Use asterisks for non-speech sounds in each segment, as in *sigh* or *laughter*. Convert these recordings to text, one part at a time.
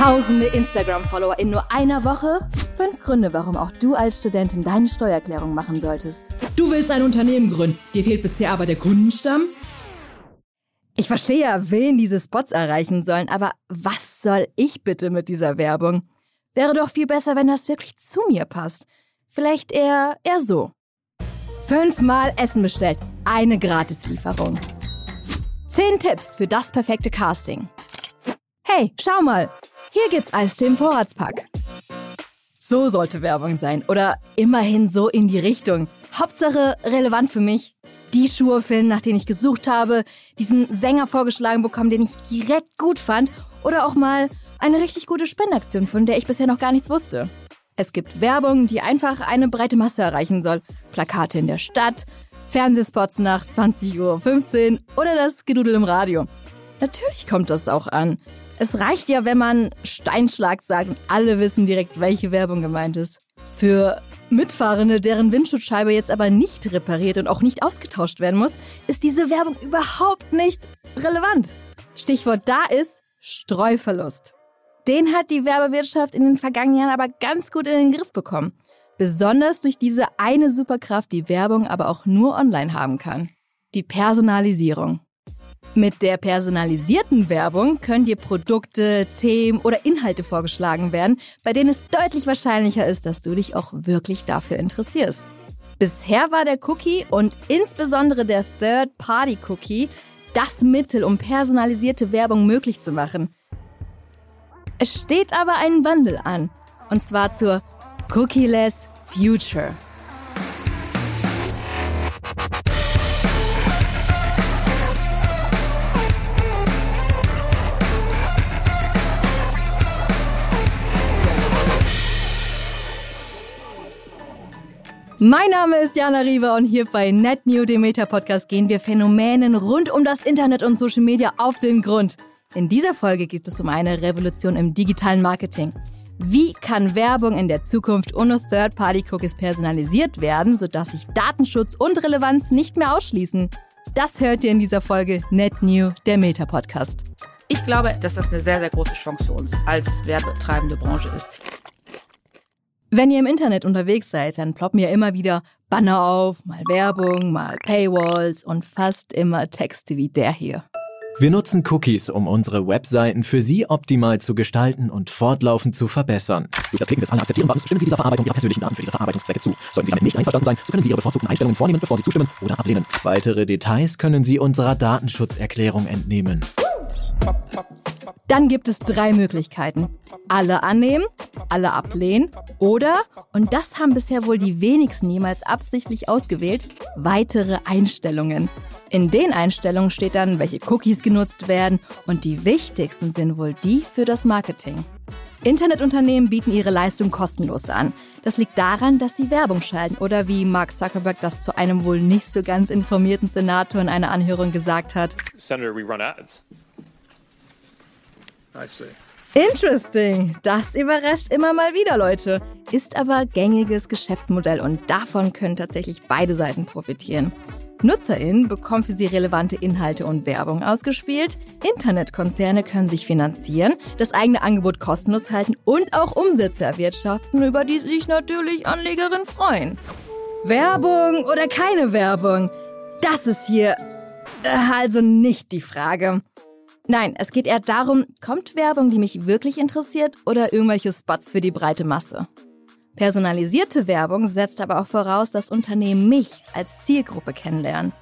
Tausende Instagram-Follower in nur einer Woche? Fünf Gründe, warum auch du als Studentin deine Steuererklärung machen solltest. Du willst ein Unternehmen gründen, dir fehlt bisher aber der Kundenstamm? Ich verstehe ja, wen diese Spots erreichen sollen, aber was soll ich bitte mit dieser Werbung? Wäre doch viel besser, wenn das wirklich zu mir passt. Vielleicht eher, eher so. Fünfmal Essen bestellt, eine Gratislieferung. Zehn Tipps für das perfekte Casting. Hey, schau mal, hier gibt's Eistee im Vorratspack. So sollte Werbung sein. Oder immerhin so in die Richtung. Hauptsache relevant für mich. Die Schuhe finden, nach denen ich gesucht habe, diesen Sänger vorgeschlagen bekommen, den ich direkt gut fand. Oder auch mal eine richtig gute Spendaktion, von der ich bisher noch gar nichts wusste. Es gibt Werbung, die einfach eine breite Masse erreichen soll. Plakate in der Stadt, Fernsehspots nach 20.15 Uhr oder das Gedudel im Radio. Natürlich kommt das auch an. Es reicht ja, wenn man Steinschlag sagt und alle wissen direkt, welche Werbung gemeint ist. Für Mitfahrende, deren Windschutzscheibe jetzt aber nicht repariert und auch nicht ausgetauscht werden muss, ist diese Werbung überhaupt nicht relevant. Stichwort da ist Streuverlust. Den hat die Werbewirtschaft in den vergangenen Jahren aber ganz gut in den Griff bekommen. Besonders durch diese eine Superkraft, die Werbung aber auch nur online haben kann. Die Personalisierung. Mit der personalisierten Werbung können dir Produkte, Themen oder Inhalte vorgeschlagen werden, bei denen es deutlich wahrscheinlicher ist, dass du dich auch wirklich dafür interessierst. Bisher war der Cookie und insbesondere der Third-Party-Cookie das Mittel, um personalisierte Werbung möglich zu machen. Es steht aber ein Wandel an, und zwar zur Cookie-less Future. Mein Name ist Jana Riva und hier bei NetNew, dem Meta-Podcast, gehen wir Phänomenen rund um das Internet und Social Media auf den Grund. In dieser Folge geht es um eine Revolution im digitalen Marketing. Wie kann Werbung in der Zukunft ohne Third-Party-Cookies personalisiert werden, sodass sich Datenschutz und Relevanz nicht mehr ausschließen? Das hört ihr in dieser Folge NetNew, der Meta-Podcast. Ich glaube, dass das eine sehr, sehr große Chance für uns als werbetreibende Branche ist. Wenn ihr im Internet unterwegs seid, dann ploppen ja immer wieder Banner auf, mal Werbung, mal Paywalls und fast immer Texte wie der hier. Wir nutzen Cookies, um unsere Webseiten für Sie optimal zu gestalten und fortlaufend zu verbessern. Durch das Klicken des Alle akzeptieren Buttons stimmen Sie dieser Verarbeitung Ihrer persönlichen Daten für diese Verarbeitungszwecke zu. Sollten Sie damit nicht einverstanden sein, so können Sie Ihre bevorzugten Einstellungen vornehmen, bevor Sie zustimmen oder ablehnen. Weitere Details können Sie unserer Datenschutzerklärung entnehmen. Dann gibt es drei Möglichkeiten. Alle annehmen, alle ablehnen oder, und das haben bisher wohl die wenigsten jemals absichtlich ausgewählt, weitere Einstellungen. In den Einstellungen steht dann, welche Cookies genutzt werden und die wichtigsten sind wohl die für das Marketing. Internetunternehmen bieten ihre Leistung kostenlos an. Das liegt daran, dass sie Werbung schalten oder wie Mark Zuckerberg das zu einem wohl nicht so ganz informierten Senator in einer Anhörung gesagt hat. Senator, we run ads. Interesting. Das überrascht immer mal wieder, Leute. Ist aber gängiges Geschäftsmodell und davon können tatsächlich beide Seiten profitieren. NutzerInnen bekommen für sie relevante Inhalte und Werbung ausgespielt. Internetkonzerne können sich finanzieren, das eigene Angebot kostenlos halten und auch Umsätze erwirtschaften, über die sich natürlich Anlegerinnen freuen. Werbung oder keine Werbung? Das ist hier äh, also nicht die Frage. Nein, es geht eher darum, kommt Werbung, die mich wirklich interessiert oder irgendwelche Spots für die breite Masse? Personalisierte Werbung setzt aber auch voraus, dass Unternehmen mich als Zielgruppe kennenlernen.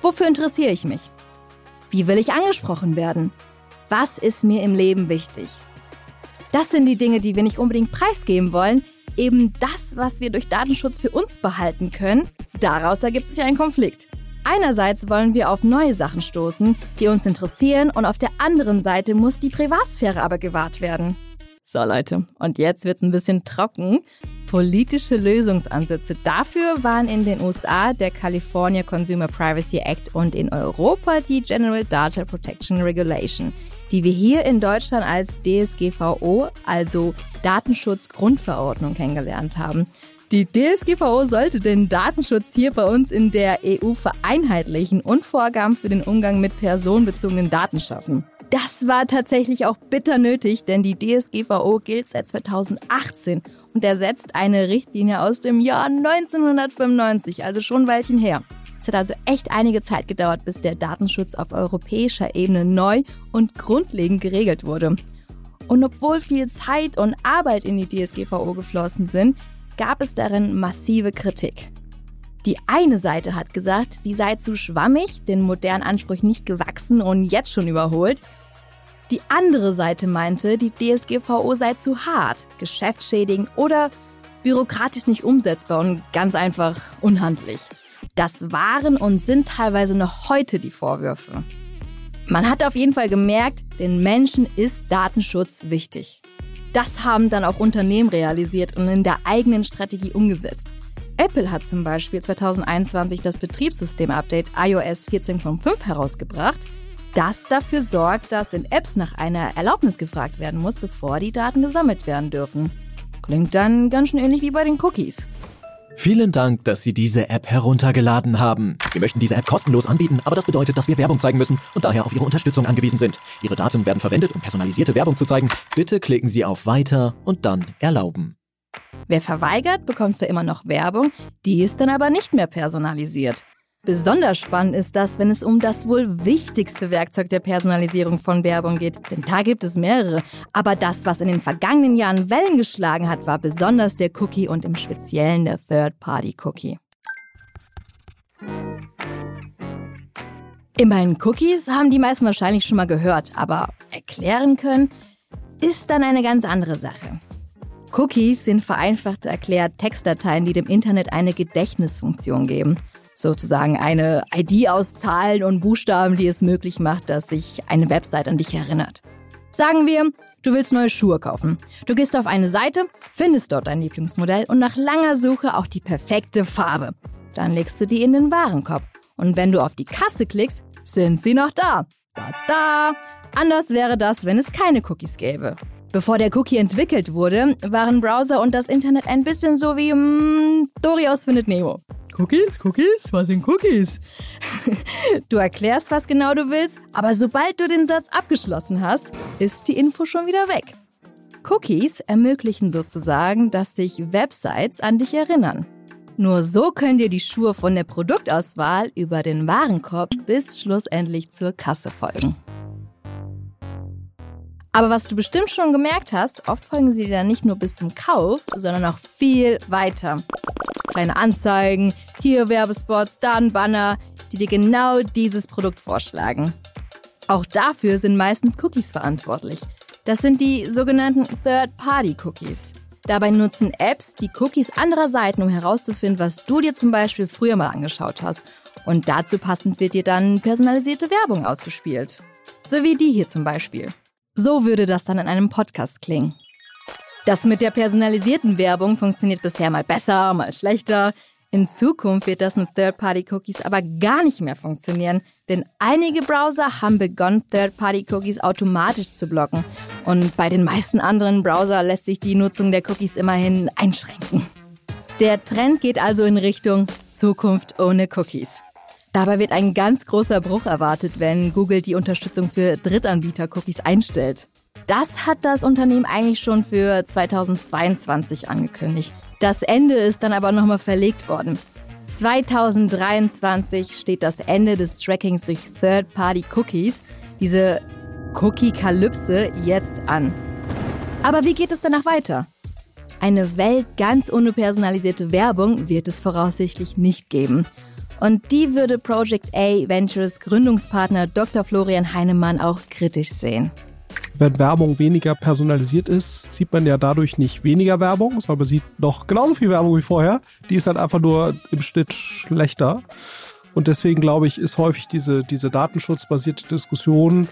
Wofür interessiere ich mich? Wie will ich angesprochen werden? Was ist mir im Leben wichtig? Das sind die Dinge, die wir nicht unbedingt preisgeben wollen. Eben das, was wir durch Datenschutz für uns behalten können. Daraus ergibt sich ein Konflikt. Einerseits wollen wir auf neue Sachen stoßen, die uns interessieren, und auf der anderen Seite muss die Privatsphäre aber gewahrt werden. So Leute, und jetzt wird's ein bisschen trocken. Politische Lösungsansätze dafür waren in den USA der California Consumer Privacy Act und in Europa die General Data Protection Regulation, die wir hier in Deutschland als DSGVO, also Datenschutzgrundverordnung, kennengelernt haben. Die DSGVO sollte den Datenschutz hier bei uns in der EU vereinheitlichen und Vorgaben für den Umgang mit personenbezogenen Daten schaffen. Das war tatsächlich auch bitter nötig, denn die DSGVO gilt seit 2018 und ersetzt eine Richtlinie aus dem Jahr 1995, also schon ein Weilchen her. Es hat also echt einige Zeit gedauert, bis der Datenschutz auf europäischer Ebene neu und grundlegend geregelt wurde. Und obwohl viel Zeit und Arbeit in die DSGVO geflossen sind, gab es darin massive Kritik. Die eine Seite hat gesagt, sie sei zu schwammig, den modernen Ansprüchen nicht gewachsen und jetzt schon überholt. Die andere Seite meinte, die DSGVO sei zu hart, geschäftsschädigend oder bürokratisch nicht umsetzbar und ganz einfach unhandlich. Das waren und sind teilweise noch heute die Vorwürfe. Man hat auf jeden Fall gemerkt, den Menschen ist Datenschutz wichtig. Das haben dann auch Unternehmen realisiert und in der eigenen Strategie umgesetzt. Apple hat zum Beispiel 2021 das Betriebssystem-Update iOS 14.5 herausgebracht, das dafür sorgt, dass in Apps nach einer Erlaubnis gefragt werden muss, bevor die Daten gesammelt werden dürfen. Klingt dann ganz schön ähnlich wie bei den Cookies. Vielen Dank, dass Sie diese App heruntergeladen haben. Wir möchten diese App kostenlos anbieten, aber das bedeutet, dass wir Werbung zeigen müssen und daher auf Ihre Unterstützung angewiesen sind. Ihre Daten werden verwendet, um personalisierte Werbung zu zeigen. Bitte klicken Sie auf Weiter und dann Erlauben. Wer verweigert, bekommt zwar immer noch Werbung, die ist dann aber nicht mehr personalisiert. Besonders spannend ist das, wenn es um das wohl wichtigste Werkzeug der Personalisierung von Werbung geht. Denn da gibt es mehrere. Aber das, was in den vergangenen Jahren Wellen geschlagen hat, war besonders der Cookie und im Speziellen der Third-Party-Cookie. Immerhin Cookies haben die meisten wahrscheinlich schon mal gehört, aber erklären können ist dann eine ganz andere Sache. Cookies sind vereinfacht erklärt Textdateien, die dem Internet eine Gedächtnisfunktion geben sozusagen eine ID auszahlen und Buchstaben, die es möglich macht, dass sich eine Website an dich erinnert. Sagen wir, du willst neue Schuhe kaufen. Du gehst auf eine Seite, findest dort dein Lieblingsmodell und nach langer Suche auch die perfekte Farbe. Dann legst du die in den Warenkorb. Und wenn du auf die Kasse klickst, sind sie noch da. Da da! Anders wäre das, wenn es keine Cookies gäbe. Bevor der Cookie entwickelt wurde, waren Browser und das Internet ein bisschen so wie mm, Dorios findet Nemo. Cookies, Cookies, was sind Cookies? *laughs* du erklärst, was genau du willst, aber sobald du den Satz abgeschlossen hast, ist die Info schon wieder weg. Cookies ermöglichen sozusagen, dass sich Websites an dich erinnern. Nur so können dir die Schuhe von der Produktauswahl über den Warenkorb bis schlussendlich zur Kasse folgen. Aber was du bestimmt schon gemerkt hast, oft folgen sie dir dann nicht nur bis zum Kauf, sondern auch viel weiter kleine Anzeigen, hier Werbespots, da ein Banner, die dir genau dieses Produkt vorschlagen. Auch dafür sind meistens Cookies verantwortlich. Das sind die sogenannten Third-Party-Cookies. Dabei nutzen Apps die Cookies anderer Seiten, um herauszufinden, was du dir zum Beispiel früher mal angeschaut hast. Und dazu passend wird dir dann personalisierte Werbung ausgespielt. So wie die hier zum Beispiel. So würde das dann in einem Podcast klingen. Das mit der personalisierten Werbung funktioniert bisher mal besser, mal schlechter. In Zukunft wird das mit Third-Party-Cookies aber gar nicht mehr funktionieren, denn einige Browser haben begonnen, Third-Party-Cookies automatisch zu blocken. Und bei den meisten anderen Browser lässt sich die Nutzung der Cookies immerhin einschränken. Der Trend geht also in Richtung Zukunft ohne Cookies. Dabei wird ein ganz großer Bruch erwartet, wenn Google die Unterstützung für Drittanbieter-Cookies einstellt. Das hat das Unternehmen eigentlich schon für 2022 angekündigt. Das Ende ist dann aber nochmal verlegt worden. 2023 steht das Ende des Trackings durch Third-Party-Cookies, diese Cookie-Kalypse, jetzt an. Aber wie geht es danach weiter? Eine Welt ganz ohne personalisierte Werbung wird es voraussichtlich nicht geben. Und die würde Project A Ventures Gründungspartner Dr. Florian Heinemann auch kritisch sehen wenn Werbung weniger personalisiert ist, sieht man ja dadurch nicht weniger Werbung, sondern man sieht noch genauso viel Werbung wie vorher. Die ist halt einfach nur im Schnitt schlechter. Und deswegen glaube ich, ist häufig diese, diese datenschutzbasierte Diskussion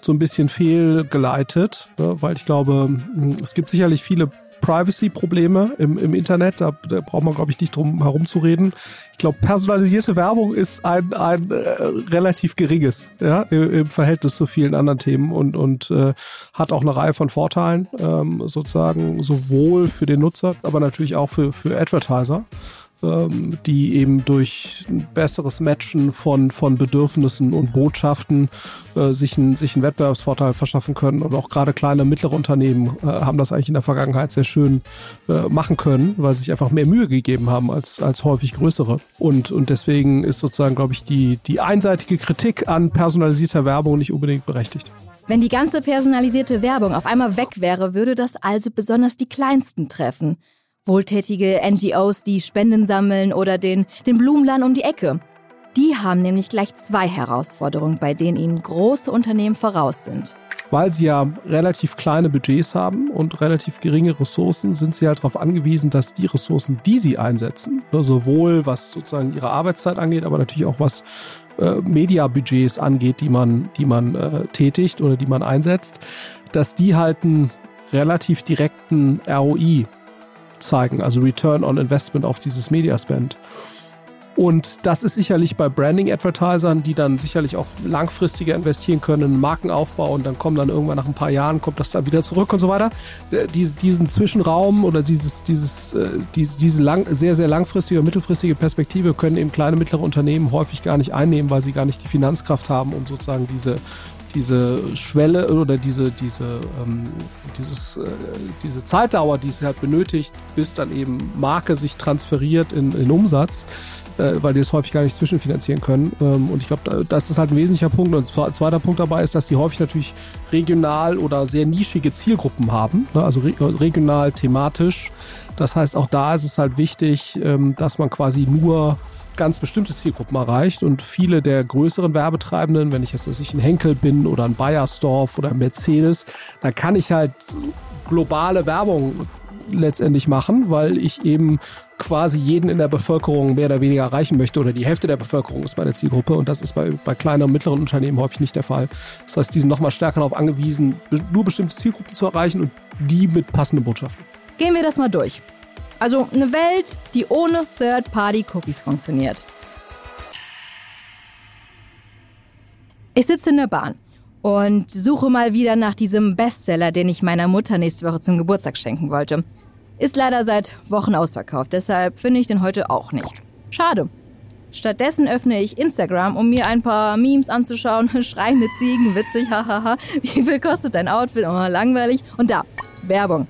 so ein bisschen fehlgeleitet, ne? weil ich glaube, es gibt sicherlich viele Privacy-Probleme im, im Internet. Da, da braucht man, glaube ich, nicht drum herum zu reden. Ich glaube, personalisierte Werbung ist ein, ein äh, relativ geringes, ja, im, im, Verhältnis zu vielen anderen Themen und, und äh, hat auch eine Reihe von Vorteilen, ähm, sozusagen, sowohl für den Nutzer, aber natürlich auch für, für Advertiser. Ähm, die eben durch ein besseres Matchen von, von Bedürfnissen und Botschaften äh, sich, ein, sich einen Wettbewerbsvorteil verschaffen können. Und auch gerade kleine, mittlere Unternehmen äh, haben das eigentlich in der Vergangenheit sehr schön äh, machen können, weil sie sich einfach mehr Mühe gegeben haben als, als häufig größere. Und, und deswegen ist sozusagen, glaube ich, die, die einseitige Kritik an personalisierter Werbung nicht unbedingt berechtigt. Wenn die ganze personalisierte Werbung auf einmal weg wäre, würde das also besonders die Kleinsten treffen. Wohltätige NGOs, die Spenden sammeln oder den, den Blumenladen um die Ecke. Die haben nämlich gleich zwei Herausforderungen, bei denen ihnen große Unternehmen voraus sind. Weil sie ja relativ kleine Budgets haben und relativ geringe Ressourcen, sind sie halt darauf angewiesen, dass die Ressourcen, die sie einsetzen, ne, sowohl was sozusagen ihre Arbeitszeit angeht, aber natürlich auch was äh, Mediabudgets angeht, die man, die man äh, tätigt oder die man einsetzt, dass die halt einen relativ direkten ROI zeigen, also Return on Investment auf dieses Mediaspend. Und das ist sicherlich bei Branding-Advertisern, die dann sicherlich auch langfristiger investieren können, einen Markenaufbau und dann kommen dann irgendwann nach ein paar Jahren, kommt das dann wieder zurück und so weiter. Dies, diesen Zwischenraum oder dieses, dieses, äh, diese, diese lang, sehr, sehr langfristige, mittelfristige Perspektive können eben kleine, mittlere Unternehmen häufig gar nicht einnehmen, weil sie gar nicht die Finanzkraft haben, um sozusagen diese diese Schwelle oder diese, diese, ähm, dieses, äh, diese Zeitdauer, die es halt benötigt, bis dann eben Marke sich transferiert in, in Umsatz, äh, weil die es häufig gar nicht zwischenfinanzieren können. Ähm, und ich glaube, das ist halt ein wesentlicher Punkt. Und ein zweiter Punkt dabei ist, dass die häufig natürlich regional oder sehr nischige Zielgruppen haben, ne? also re regional, thematisch. Das heißt, auch da ist es halt wichtig, ähm, dass man quasi nur ganz bestimmte Zielgruppen erreicht und viele der größeren Werbetreibenden, wenn ich jetzt weiß ich, ein Henkel bin oder ein Bayersdorf oder ein Mercedes, dann kann ich halt globale Werbung letztendlich machen, weil ich eben quasi jeden in der Bevölkerung mehr oder weniger erreichen möchte oder die Hälfte der Bevölkerung ist meine Zielgruppe und das ist bei, bei kleinen und mittleren Unternehmen häufig nicht der Fall. Das heißt, die sind nochmal stärker darauf angewiesen, nur bestimmte Zielgruppen zu erreichen und die mit passenden Botschaften. Gehen wir das mal durch. Also eine Welt, die ohne Third-Party-Cookies funktioniert. Ich sitze in der Bahn und suche mal wieder nach diesem Bestseller, den ich meiner Mutter nächste Woche zum Geburtstag schenken wollte. Ist leider seit Wochen ausverkauft, deshalb finde ich den heute auch nicht. Schade. Stattdessen öffne ich Instagram, um mir ein paar Memes anzuschauen. *laughs* Schreiende Ziegen, witzig, hahaha. Wie viel kostet dein Outfit? Oh, langweilig. Und da, Werbung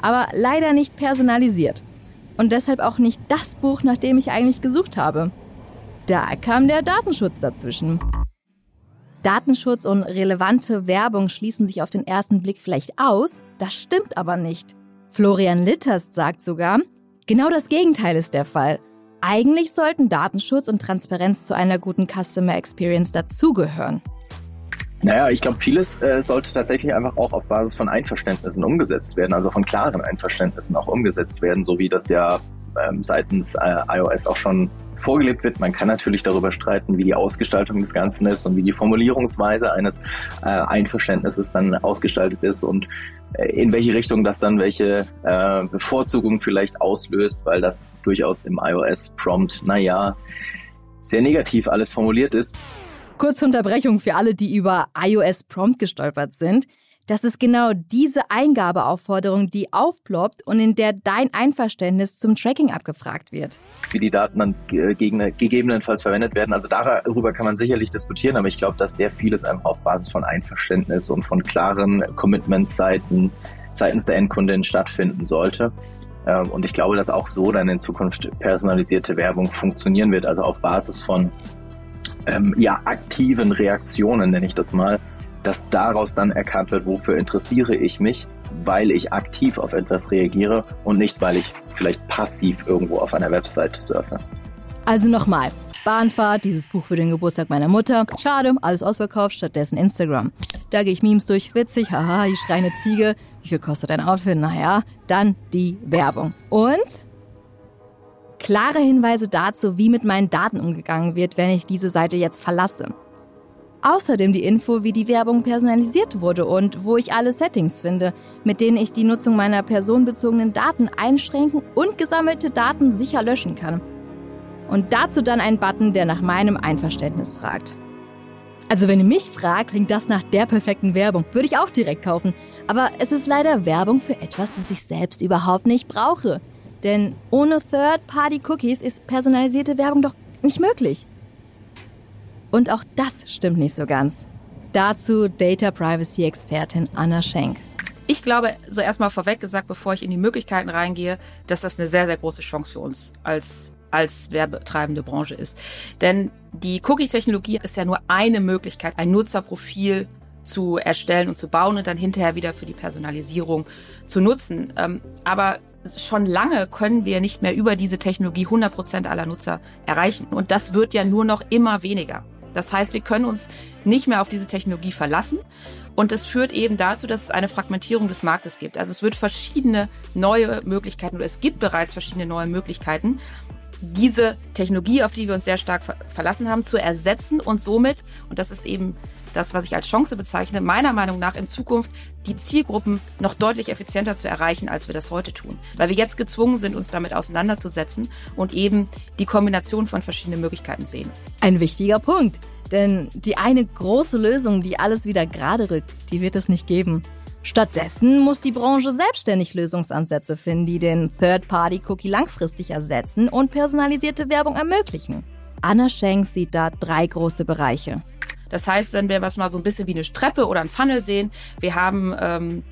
aber leider nicht personalisiert. Und deshalb auch nicht das Buch, nach dem ich eigentlich gesucht habe. Da kam der Datenschutz dazwischen. Datenschutz und relevante Werbung schließen sich auf den ersten Blick vielleicht aus, das stimmt aber nicht. Florian Litterst sagt sogar, genau das Gegenteil ist der Fall. Eigentlich sollten Datenschutz und Transparenz zu einer guten Customer Experience dazugehören. Naja, ich glaube, vieles äh, sollte tatsächlich einfach auch auf Basis von Einverständnissen umgesetzt werden, also von klaren Einverständnissen auch umgesetzt werden, so wie das ja ähm, seitens äh, iOS auch schon vorgelebt wird. Man kann natürlich darüber streiten, wie die Ausgestaltung des Ganzen ist und wie die Formulierungsweise eines äh, Einverständnisses dann ausgestaltet ist und äh, in welche Richtung das dann welche äh, Bevorzugung vielleicht auslöst, weil das durchaus im iOS-Prompt, naja, sehr negativ alles formuliert ist. Kurze Unterbrechung für alle, die über iOS Prompt gestolpert sind. Das ist genau diese Eingabeaufforderung, die aufploppt und in der dein Einverständnis zum Tracking abgefragt wird. Wie die Daten dann gegebenenfalls verwendet werden. Also darüber kann man sicherlich diskutieren, aber ich glaube, dass sehr vieles einfach auf Basis von Einverständnis und von klaren Commitments seitens, seitens der Endkundin stattfinden sollte. Ähm, und ich glaube, dass auch so dann in Zukunft personalisierte Werbung funktionieren wird, also auf Basis von ähm, ja, aktiven Reaktionen, nenne ich das mal, dass daraus dann erkannt wird, wofür interessiere ich mich, weil ich aktiv auf etwas reagiere und nicht, weil ich vielleicht passiv irgendwo auf einer Website surfe. Also nochmal, Bahnfahrt, dieses Buch für den Geburtstag meiner Mutter. Schade, alles ausverkauft, stattdessen Instagram. Da gehe ich Memes durch, witzig, haha, ich schreie eine Ziege. Wie viel kostet ein Outfit? Naja, dann die Werbung. Und klare Hinweise dazu, wie mit meinen Daten umgegangen wird, wenn ich diese Seite jetzt verlasse. Außerdem die Info, wie die Werbung personalisiert wurde und wo ich alle Settings finde, mit denen ich die Nutzung meiner personenbezogenen Daten einschränken und gesammelte Daten sicher löschen kann. Und dazu dann ein Button, der nach meinem Einverständnis fragt. Also wenn ihr mich fragt, klingt das nach der perfekten Werbung. Würde ich auch direkt kaufen. Aber es ist leider Werbung für etwas, das ich selbst überhaupt nicht brauche. Denn ohne Third-Party-Cookies ist personalisierte Werbung doch nicht möglich. Und auch das stimmt nicht so ganz. Dazu Data Privacy-Expertin Anna Schenk. Ich glaube, so erstmal vorweg gesagt, bevor ich in die Möglichkeiten reingehe, dass das eine sehr, sehr große Chance für uns als als werbetreibende Branche ist. Denn die Cookie-Technologie ist ja nur eine Möglichkeit, ein Nutzerprofil zu erstellen und zu bauen und dann hinterher wieder für die Personalisierung zu nutzen. Ähm, aber schon lange können wir nicht mehr über diese Technologie 100 Prozent aller Nutzer erreichen. Und das wird ja nur noch immer weniger. Das heißt, wir können uns nicht mehr auf diese Technologie verlassen. Und das führt eben dazu, dass es eine Fragmentierung des Marktes gibt. Also es wird verschiedene neue Möglichkeiten oder es gibt bereits verschiedene neue Möglichkeiten, diese Technologie, auf die wir uns sehr stark verlassen haben, zu ersetzen und somit, und das ist eben das, was ich als Chance bezeichne, meiner Meinung nach in Zukunft die Zielgruppen noch deutlich effizienter zu erreichen, als wir das heute tun. Weil wir jetzt gezwungen sind, uns damit auseinanderzusetzen und eben die Kombination von verschiedenen Möglichkeiten sehen. Ein wichtiger Punkt. Denn die eine große Lösung, die alles wieder gerade rückt, die wird es nicht geben. Stattdessen muss die Branche selbstständig Lösungsansätze finden, die den Third-Party-Cookie langfristig ersetzen und personalisierte Werbung ermöglichen. Anna Schenk sieht da drei große Bereiche. Das heißt, wenn wir was mal so ein bisschen wie eine Streppe oder ein Funnel sehen, wir haben ähm,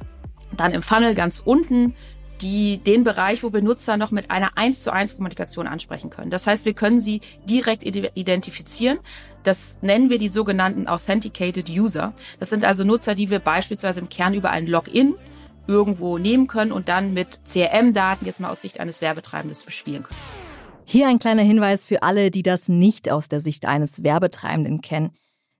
dann im Funnel ganz unten die, den Bereich, wo wir Nutzer noch mit einer 1 zu 1 Kommunikation ansprechen können. Das heißt, wir können sie direkt identifizieren. Das nennen wir die sogenannten Authenticated User. Das sind also Nutzer, die wir beispielsweise im Kern über ein Login irgendwo nehmen können und dann mit CRM-Daten jetzt mal aus Sicht eines Werbetreibenden bespielen können. Hier ein kleiner Hinweis für alle, die das nicht aus der Sicht eines Werbetreibenden kennen.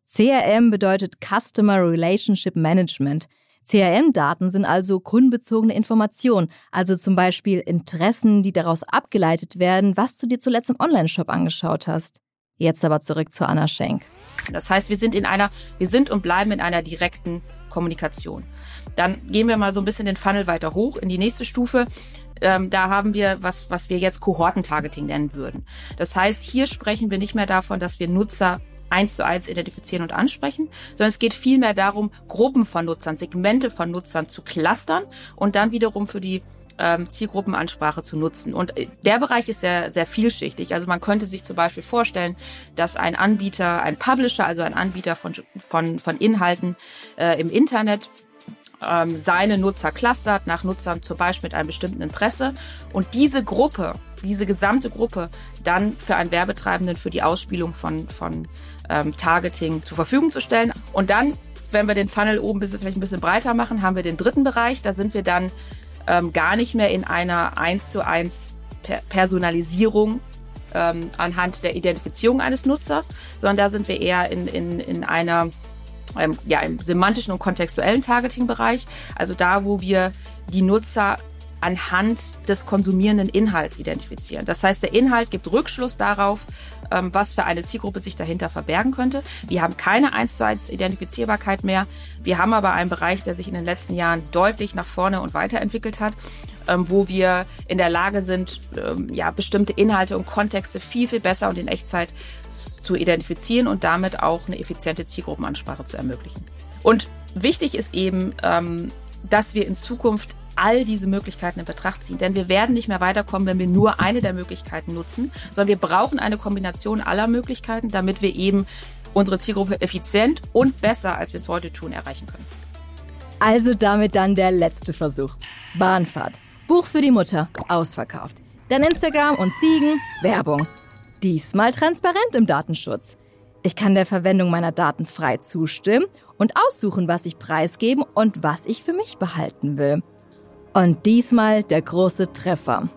CRM bedeutet Customer Relationship Management. CRM-Daten sind also kundenbezogene Informationen, also zum Beispiel Interessen, die daraus abgeleitet werden, was du dir zuletzt im Onlineshop angeschaut hast. Jetzt aber zurück zu Anna Schenk. Das heißt, wir sind in einer, wir sind und bleiben in einer direkten Kommunikation. Dann gehen wir mal so ein bisschen den Funnel weiter hoch in die nächste Stufe. Ähm, da haben wir was, was wir jetzt Kohortentargeting nennen würden. Das heißt, hier sprechen wir nicht mehr davon, dass wir Nutzer eins zu eins identifizieren und ansprechen, sondern es geht vielmehr darum, Gruppen von Nutzern, Segmente von Nutzern zu clustern und dann wiederum für die ähm, Zielgruppenansprache zu nutzen. Und äh, der Bereich ist sehr, sehr vielschichtig. Also man könnte sich zum Beispiel vorstellen, dass ein Anbieter, ein Publisher, also ein Anbieter von, von, von Inhalten äh, im Internet ähm, seine Nutzer clustert nach Nutzern zum Beispiel mit einem bestimmten Interesse und diese Gruppe, diese gesamte Gruppe dann für einen Werbetreibenden für die Ausspielung von, von ähm, Targeting zur Verfügung zu stellen. Und dann, wenn wir den Funnel oben bisschen, vielleicht ein bisschen breiter machen, haben wir den dritten Bereich. Da sind wir dann ähm, gar nicht mehr in einer 1 zu 1 per Personalisierung ähm, anhand der Identifizierung eines Nutzers, sondern da sind wir eher in, in, in einer ähm, ja, im semantischen und kontextuellen Targeting-Bereich, also da, wo wir die Nutzer anhand des konsumierenden Inhalts identifizieren. Das heißt, der Inhalt gibt Rückschluss darauf, ähm, was für eine Zielgruppe sich dahinter verbergen könnte. Wir haben keine 1 zu 1 Identifizierbarkeit mehr. Wir haben aber einen Bereich, der sich in den letzten Jahren deutlich nach vorne und weiterentwickelt hat, ähm, wo wir in der Lage sind, ähm, ja, bestimmte Inhalte und Kontexte viel, viel besser und in Echtzeit zu identifizieren und damit auch eine effiziente Zielgruppenansprache zu ermöglichen. Und wichtig ist eben, dass wir in Zukunft all diese Möglichkeiten in Betracht ziehen. Denn wir werden nicht mehr weiterkommen, wenn wir nur eine der Möglichkeiten nutzen, sondern wir brauchen eine Kombination aller Möglichkeiten, damit wir eben unsere Zielgruppe effizient und besser, als wir es heute tun, erreichen können. Also damit dann der letzte Versuch. Bahnfahrt. Buch für die Mutter. Ausverkauft. Dann Instagram und Ziegen. Werbung. Diesmal transparent im Datenschutz. Ich kann der Verwendung meiner Daten frei zustimmen und aussuchen, was ich preisgeben und was ich für mich behalten will. Und diesmal der große Treffer.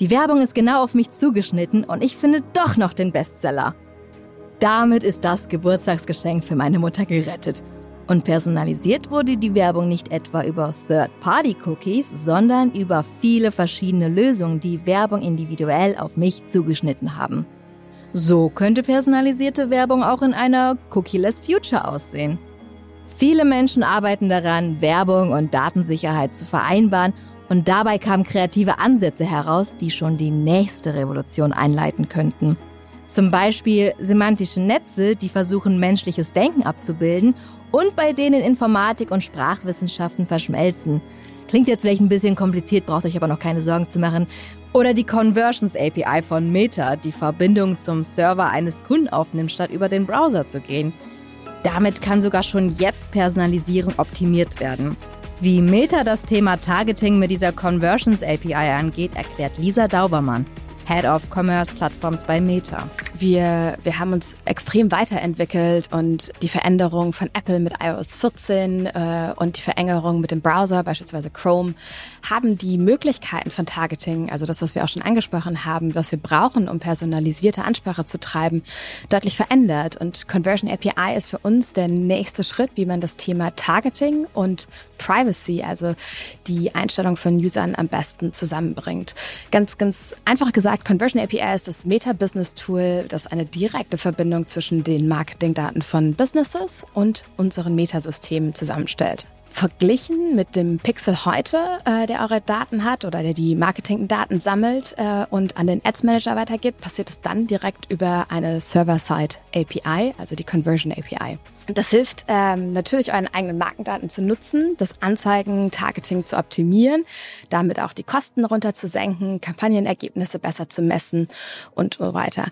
Die Werbung ist genau auf mich zugeschnitten und ich finde doch noch den Bestseller. Damit ist das Geburtstagsgeschenk für meine Mutter gerettet. Und personalisiert wurde die Werbung nicht etwa über Third-Party-Cookies, sondern über viele verschiedene Lösungen, die Werbung individuell auf mich zugeschnitten haben. So könnte personalisierte Werbung auch in einer Cookie-less Future aussehen. Viele Menschen arbeiten daran, Werbung und Datensicherheit zu vereinbaren und dabei kamen kreative Ansätze heraus, die schon die nächste Revolution einleiten könnten. Zum Beispiel semantische Netze, die versuchen, menschliches Denken abzubilden und bei denen Informatik und Sprachwissenschaften verschmelzen. Klingt jetzt vielleicht ein bisschen kompliziert, braucht euch aber noch keine Sorgen zu machen. Oder die Conversions API von Meta, die Verbindung zum Server eines Kunden aufnimmt, statt über den Browser zu gehen. Damit kann sogar schon jetzt Personalisierung optimiert werden. Wie Meta das Thema Targeting mit dieser Conversions API angeht, erklärt Lisa Daubermann, Head of Commerce Platforms bei Meta. Wir, wir haben uns extrem weiterentwickelt und die Veränderung von Apple mit iOS 14 äh, und die Veränderung mit dem Browser, beispielsweise Chrome, haben die Möglichkeiten von Targeting, also das, was wir auch schon angesprochen haben, was wir brauchen, um personalisierte Ansprache zu treiben, deutlich verändert. Und Conversion API ist für uns der nächste Schritt, wie man das Thema Targeting und Privacy, also die Einstellung von Usern am besten zusammenbringt. Ganz, ganz einfach gesagt, Conversion API ist das Meta-Business-Tool, das eine direkte Verbindung zwischen den Marketingdaten von Businesses und unseren Metasystemen zusammenstellt. Verglichen mit dem Pixel heute, äh, der eure Daten hat oder der die Marketingdaten sammelt äh, und an den Ads Manager weitergibt, passiert es dann direkt über eine Server-Side API, also die Conversion API. Das hilft ähm, natürlich, euren eigenen Markendaten zu nutzen, das Anzeigen-Targeting zu optimieren, damit auch die Kosten runterzusenken, Kampagnenergebnisse besser zu messen und so weiter.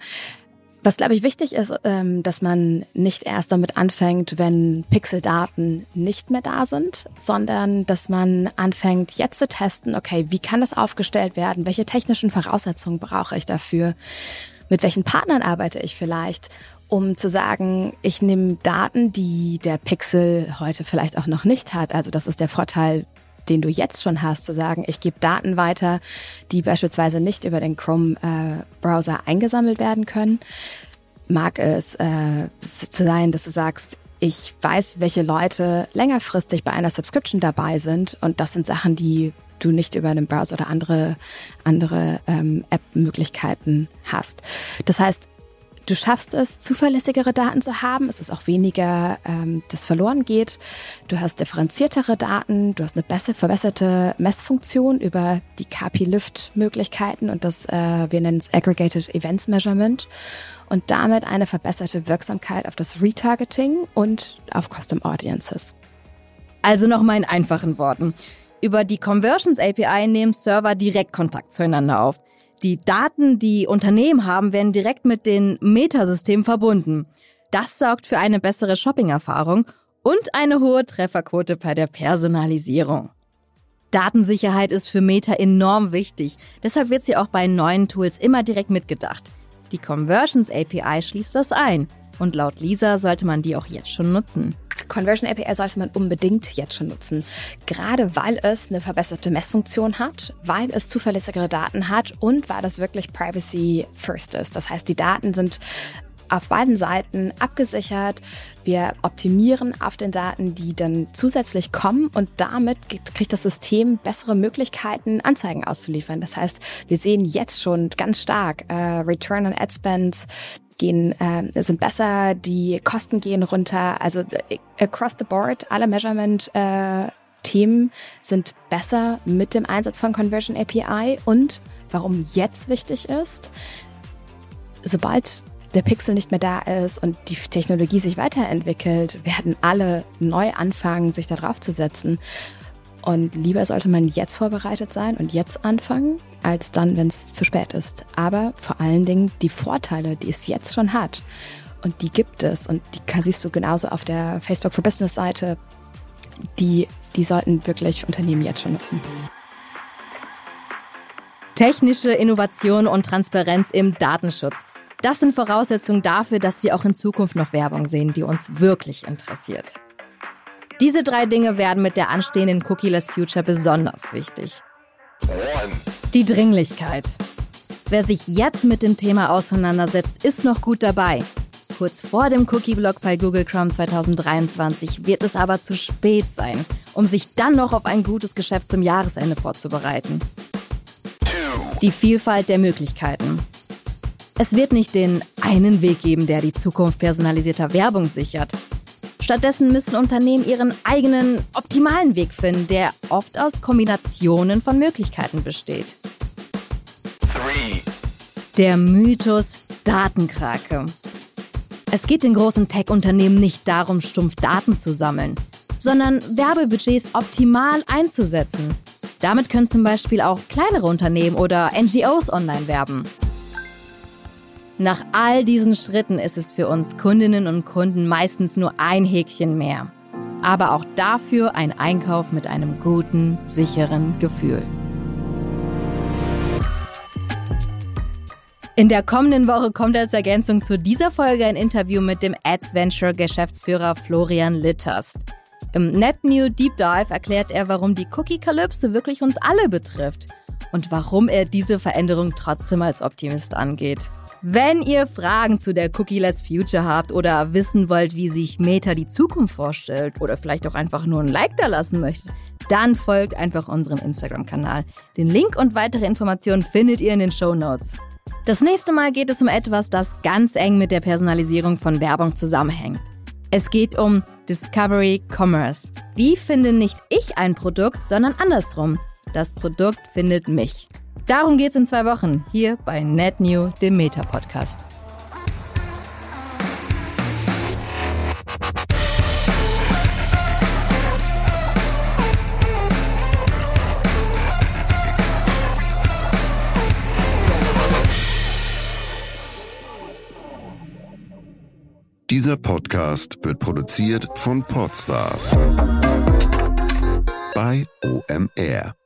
Was, glaube ich, wichtig ist, ähm, dass man nicht erst damit anfängt, wenn Pixeldaten nicht mehr da sind, sondern dass man anfängt, jetzt zu testen, okay, wie kann das aufgestellt werden? Welche technischen Voraussetzungen brauche ich dafür? Mit welchen Partnern arbeite ich vielleicht? um zu sagen, ich nehme Daten, die der Pixel heute vielleicht auch noch nicht hat. Also das ist der Vorteil den du jetzt schon hast, zu sagen, ich gebe Daten weiter, die beispielsweise nicht über den Chrome-Browser äh, eingesammelt werden können. Mag es äh, zu sein, dass du sagst, ich weiß, welche Leute längerfristig bei einer Subscription dabei sind und das sind Sachen, die du nicht über einen Browser oder andere, andere ähm, App-Möglichkeiten hast. Das heißt, Du schaffst es, zuverlässigere Daten zu haben. Es ist auch weniger, ähm, das verloren geht. Du hast differenziertere Daten. Du hast eine besser, verbesserte Messfunktion über die KP-Lift-Möglichkeiten und das, äh, wir nennen es Aggregated Events Measurement und damit eine verbesserte Wirksamkeit auf das Retargeting und auf Custom Audiences. Also nochmal in einfachen Worten. Über die Conversions API nehmen Server direkt Kontakt zueinander auf. Die Daten, die Unternehmen haben, werden direkt mit den Metasystemen verbunden. Das sorgt für eine bessere Shopping-Erfahrung und eine hohe Trefferquote bei der Personalisierung. Datensicherheit ist für Meta enorm wichtig, deshalb wird sie auch bei neuen Tools immer direkt mitgedacht. Die Conversions API schließt das ein und laut Lisa sollte man die auch jetzt schon nutzen. Conversion API sollte man unbedingt jetzt schon nutzen. Gerade weil es eine verbesserte Messfunktion hat, weil es zuverlässigere Daten hat und weil es wirklich Privacy First ist. Das heißt, die Daten sind auf beiden Seiten abgesichert. Wir optimieren auf den Daten, die dann zusätzlich kommen und damit kriegt das System bessere Möglichkeiten, Anzeigen auszuliefern. Das heißt, wir sehen jetzt schon ganz stark äh, Return on Ad Spends gehen, äh, sind besser, die Kosten gehen runter. Also äh, across the board, alle Measurement äh, Themen sind besser mit dem Einsatz von Conversion API und warum jetzt wichtig ist, sobald der Pixel nicht mehr da ist und die Technologie sich weiterentwickelt, werden alle neu anfangen, sich da drauf zu setzen. Und lieber sollte man jetzt vorbereitet sein und jetzt anfangen, als dann, wenn es zu spät ist. Aber vor allen Dingen die Vorteile, die es jetzt schon hat. Und die gibt es. Und die siehst du genauso auf der Facebook for Business Seite. Die, die sollten wirklich Unternehmen jetzt schon nutzen. Technische Innovation und Transparenz im Datenschutz. Das sind Voraussetzungen dafür, dass wir auch in Zukunft noch Werbung sehen, die uns wirklich interessiert. Diese drei Dinge werden mit der anstehenden Cookie-less Future besonders wichtig. Die Dringlichkeit. Wer sich jetzt mit dem Thema auseinandersetzt, ist noch gut dabei. Kurz vor dem Cookie-Block bei Google Chrome 2023 wird es aber zu spät sein, um sich dann noch auf ein gutes Geschäft zum Jahresende vorzubereiten. Die Vielfalt der Möglichkeiten. Es wird nicht den einen Weg geben, der die Zukunft personalisierter Werbung sichert. Stattdessen müssen Unternehmen ihren eigenen optimalen Weg finden, der oft aus Kombinationen von Möglichkeiten besteht. Der Mythos Datenkrake. Es geht den großen Tech-Unternehmen nicht darum, stumpf Daten zu sammeln, sondern Werbebudgets optimal einzusetzen. Damit können zum Beispiel auch kleinere Unternehmen oder NGOs online werben. Nach all diesen Schritten ist es für uns Kundinnen und Kunden meistens nur ein Häkchen mehr. Aber auch dafür ein Einkauf mit einem guten, sicheren Gefühl. In der kommenden Woche kommt als Ergänzung zu dieser Folge ein Interview mit dem Ads Venture Geschäftsführer Florian Litterst. Im NetNew Deep Dive erklärt er, warum die Cookie-Kalypse wirklich uns alle betrifft und warum er diese Veränderung trotzdem als Optimist angeht. Wenn ihr Fragen zu der Cookie-less Future habt oder wissen wollt, wie sich Meta die Zukunft vorstellt oder vielleicht auch einfach nur ein Like da lassen möchtet, dann folgt einfach unserem Instagram-Kanal. Den Link und weitere Informationen findet ihr in den Show Notes. Das nächste Mal geht es um etwas, das ganz eng mit der Personalisierung von Werbung zusammenhängt. Es geht um Discovery Commerce. Wie finde nicht ich ein Produkt, sondern andersrum. Das Produkt findet mich. Darum geht's in zwei Wochen hier bei NetNew, dem Meta-Podcast. Dieser Podcast wird produziert von Podstars bei OMR.